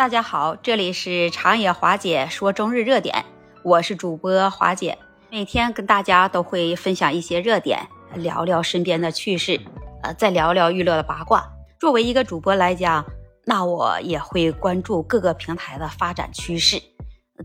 大家好，这里是长野华姐说中日热点，我是主播华姐，每天跟大家都会分享一些热点，聊聊身边的趣事，呃，再聊聊娱乐的八卦。作为一个主播来讲，那我也会关注各个平台的发展趋势。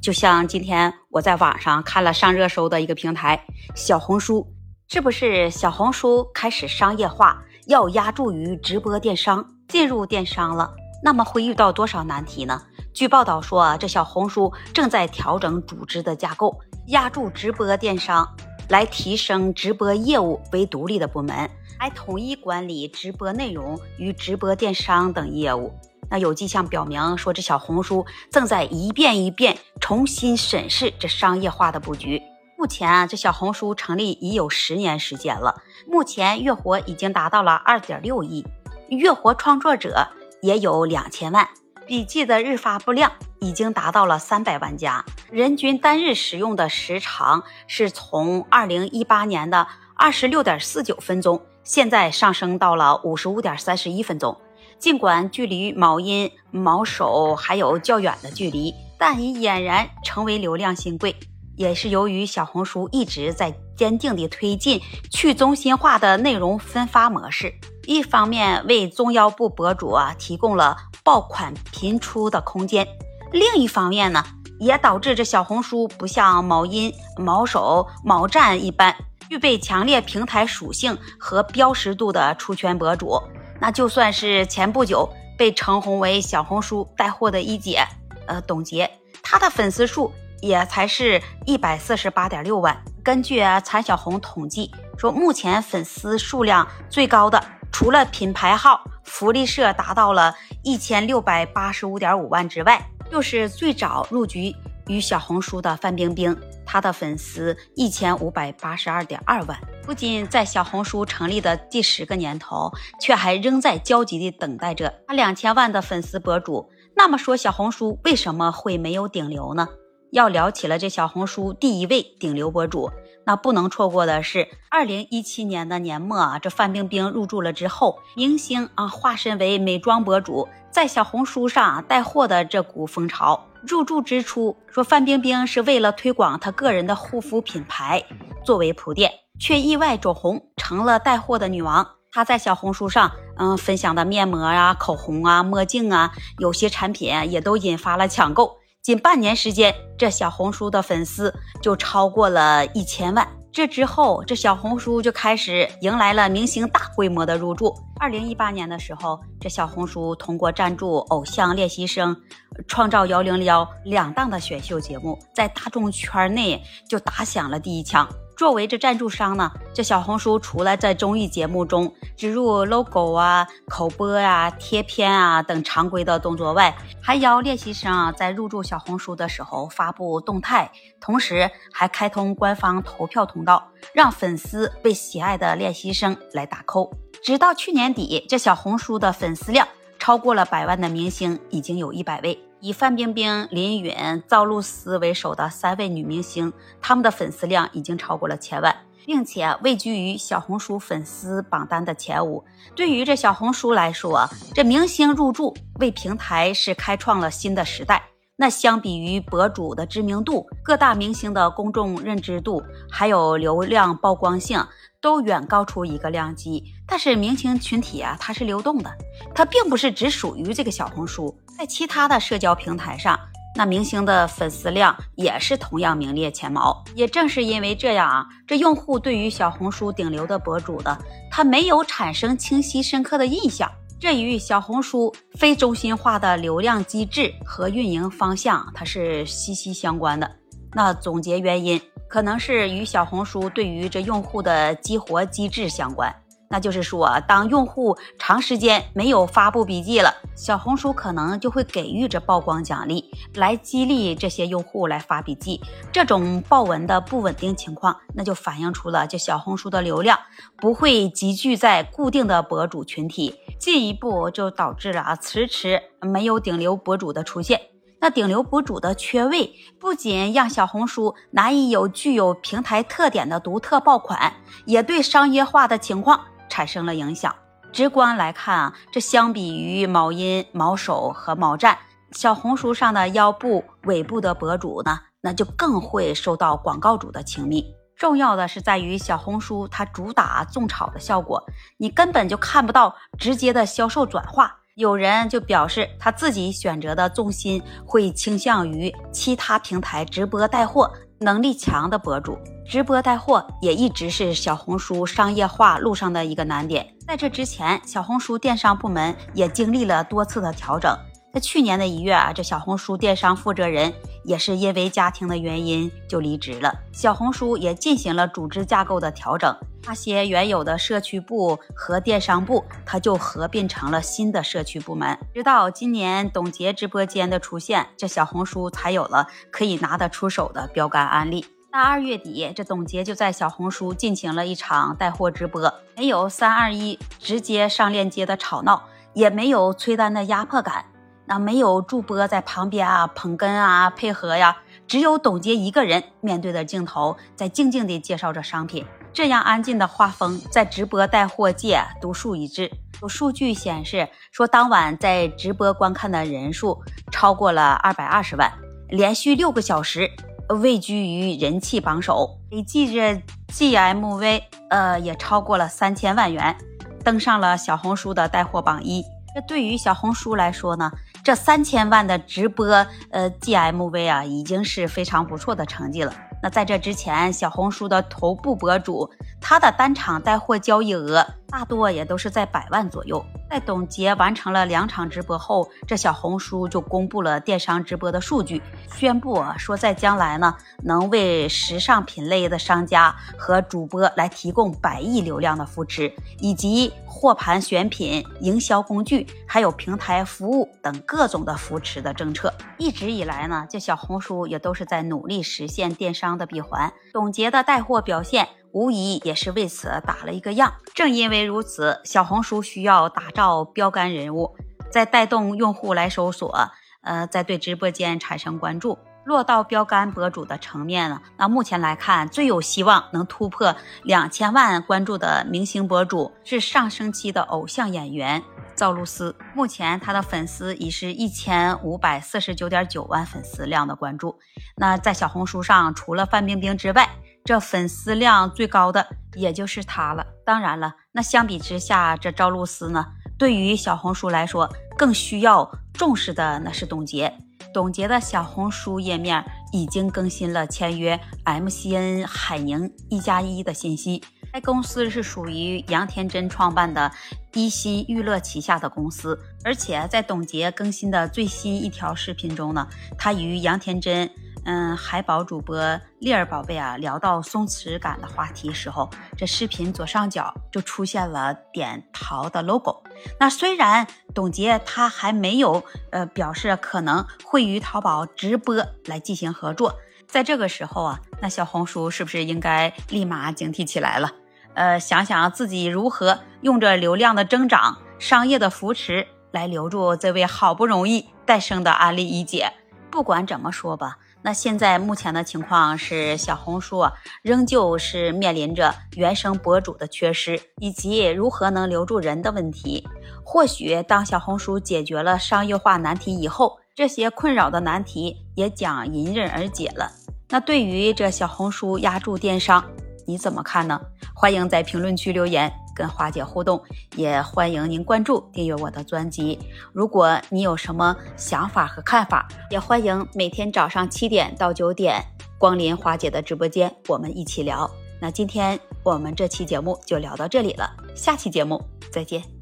就像今天我在网上看了上热搜的一个平台小红书，是不是小红书开始商业化，要压注于直播电商，进入电商了？那么会遇到多少难题呢？据报道说，这小红书正在调整组织的架构，压住直播电商，来提升直播业务为独立的部门，来统一管理直播内容与直播电商等业务。那有迹象表明，说这小红书正在一遍一遍重新审视这商业化的布局。目前啊，这小红书成立已有十年时间了，目前月活已经达到了二点六亿，月活创作者。也有两千万笔记的日发布量已经达到了三百万加，人均单日使用的时长是从二零一八年的二十六点四九分钟，现在上升到了五十五点三十一分钟。尽管距离某音、某手还有较远的距离，但已俨然成为流量新贵。也是由于小红书一直在坚定地推进去中心化的内容分发模式。一方面为中腰部博主啊提供了爆款频出的空间，另一方面呢，也导致这小红书不像某音、某手、某站一般具备强烈平台属性和标识度的出圈博主。那就算是前不久被称红为小红书带货的一姐，呃，董洁，她的粉丝数也才是一百四十八点六万。根据残小红统计说，目前粉丝数量最高的。除了品牌号福利社达到了一千六百八十五点五万之外，又是最早入局于小红书的范冰冰，她的粉丝一千五百八十二点二万。不仅在小红书成立的第十个年头，却还仍在焦急地等待着他两千万的粉丝博主。那么说，小红书为什么会没有顶流呢？要聊起了这小红书第一位顶流博主。那不能错过的是，二零一七年的年末啊，这范冰冰入驻了之后，明星啊化身为美妆博主，在小红书上带货的这股风潮。入驻之初，说范冰冰是为了推广她个人的护肤品牌作为铺垫，却意外走红，成了带货的女王。她在小红书上，嗯，分享的面膜啊、口红啊、墨镜啊，有些产品也都引发了抢购。仅半年时间，这小红书的粉丝就超过了一千万。这之后，这小红书就开始迎来了明星大规模的入驻。二零一八年的时候，这小红书通过赞助《偶像练习生》《创造幺零幺》两档的选秀节目，在大众圈内就打响了第一枪。作为这赞助商呢，这小红书除了在综艺节目中植入 logo 啊、口播呀、贴片啊等常规的动作外，还邀练习生啊在入驻小红书的时候发布动态，同时还开通官方投票通道，让粉丝被喜爱的练习生来打 call。直到去年底，这小红书的粉丝量超过了百万的明星已经有一百位。以范冰冰、林允、赵露思为首的三位女明星，她们的粉丝量已经超过了千万，并且位居于小红书粉丝榜单的前五。对于这小红书来说，这明星入驻为平台是开创了新的时代。那相比于博主的知名度，各大明星的公众认知度还有流量曝光性都远高出一个量级。但是明星群体啊，它是流动的，它并不是只属于这个小红书。在其他的社交平台上，那明星的粉丝量也是同样名列前茅。也正是因为这样啊，这用户对于小红书顶流的博主的，他没有产生清晰深刻的印象。这与小红书非中心化的流量机制和运营方向，它是息息相关的。那总结原因，可能是与小红书对于这用户的激活机制相关。那就是说，当用户长时间没有发布笔记了，小红书可能就会给予这曝光奖励，来激励这些用户来发笔记。这种爆文的不稳定情况，那就反映出了这小红书的流量不会集聚在固定的博主群体，进一步就导致了啊迟迟没有顶流博主的出现。那顶流博主的缺位，不仅让小红书难以有具有平台特点的独特爆款，也对商业化的情况。产生了影响。直观来看啊，这相比于某音、某手和某站小红书上的腰部、尾部的博主呢，那就更会受到广告主的青睐。重要的是在于小红书它主打种草的效果，你根本就看不到直接的销售转化。有人就表示他自己选择的重心会倾向于其他平台直播带货能力强的博主。直播带货也一直是小红书商业化路上的一个难点。在这之前，小红书电商部门也经历了多次的调整。在去年的一月啊，这小红书电商负责人也是因为家庭的原因就离职了。小红书也进行了组织架构的调整，那些原有的社区部和电商部，它就合并成了新的社区部门。直到今年董洁直播间的出现，这小红书才有了可以拿得出手的标杆案例。大二月底，这董洁就在小红书进行了一场带货直播，没有三二一直接上链接的吵闹，也没有催单的压迫感。那没有主播在旁边啊捧哏啊配合呀，只有董洁一个人面对着镜头，在静静地介绍着商品。这样安静的画风，在直播带货界独树一帜。有数据显示说，当晚在直播观看的人数超过了二百二十万，连续六个小时位居于人气榜首，累计这 GMV 呃也超过了三千万元，登上了小红书的带货榜一。这对于小红书来说呢？这三千万的直播，呃，GMV 啊，已经是非常不错的成绩了。那在这之前，小红书的头部博主，他的单场带货交易额大多也都是在百万左右。在董洁完成了两场直播后，这小红书就公布了电商直播的数据，宣布啊说在将来呢，能为时尚品类的商家和主播来提供百亿流量的扶持，以及货盘选品、营销工具，还有平台服务等各种的扶持的政策。一直以来呢，这小红书也都是在努力实现电商。的闭环，董洁的带货表现无疑也是为此打了一个样。正因为如此，小红书需要打造标杆人物，在带动用户来搜索，呃，在对直播间产生关注。落到标杆博主的层面了，那目前来看，最有希望能突破两千万关注的明星博主是上升期的偶像演员。赵露思目前她的粉丝已是一千五百四十九点九万粉丝量的关注。那在小红书上，除了范冰冰之外，这粉丝量最高的也就是他了。当然了，那相比之下，这赵露思呢，对于小红书来说，更需要重视的那是董洁。董洁的小红书页面已经更新了签约 MCN 海宁一加一的信息。该公司是属于杨天真创办的一心娱乐旗下的公司，而且在董洁更新的最新一条视频中呢，他与杨天真。嗯，海宝主播丽儿宝贝啊，聊到松弛感的话题时候，这视频左上角就出现了点淘的 logo。那虽然董洁她还没有呃表示可能会与淘宝直播来进行合作，在这个时候啊，那小红书是不是应该立马警惕起来了？呃，想想自己如何用着流量的增长、商业的扶持来留住这位好不容易诞生的安利一姐。不管怎么说吧。那现在目前的情况是，小红书，仍旧是面临着原生博主的缺失，以及如何能留住人的问题。或许当小红书解决了商业化难题以后，这些困扰的难题也将迎刃而解了。那对于这小红书压住电商，你怎么看呢？欢迎在评论区留言。跟花姐互动，也欢迎您关注、订阅我的专辑。如果你有什么想法和看法，也欢迎每天早上七点到九点光临花姐的直播间，我们一起聊。那今天我们这期节目就聊到这里了，下期节目再见。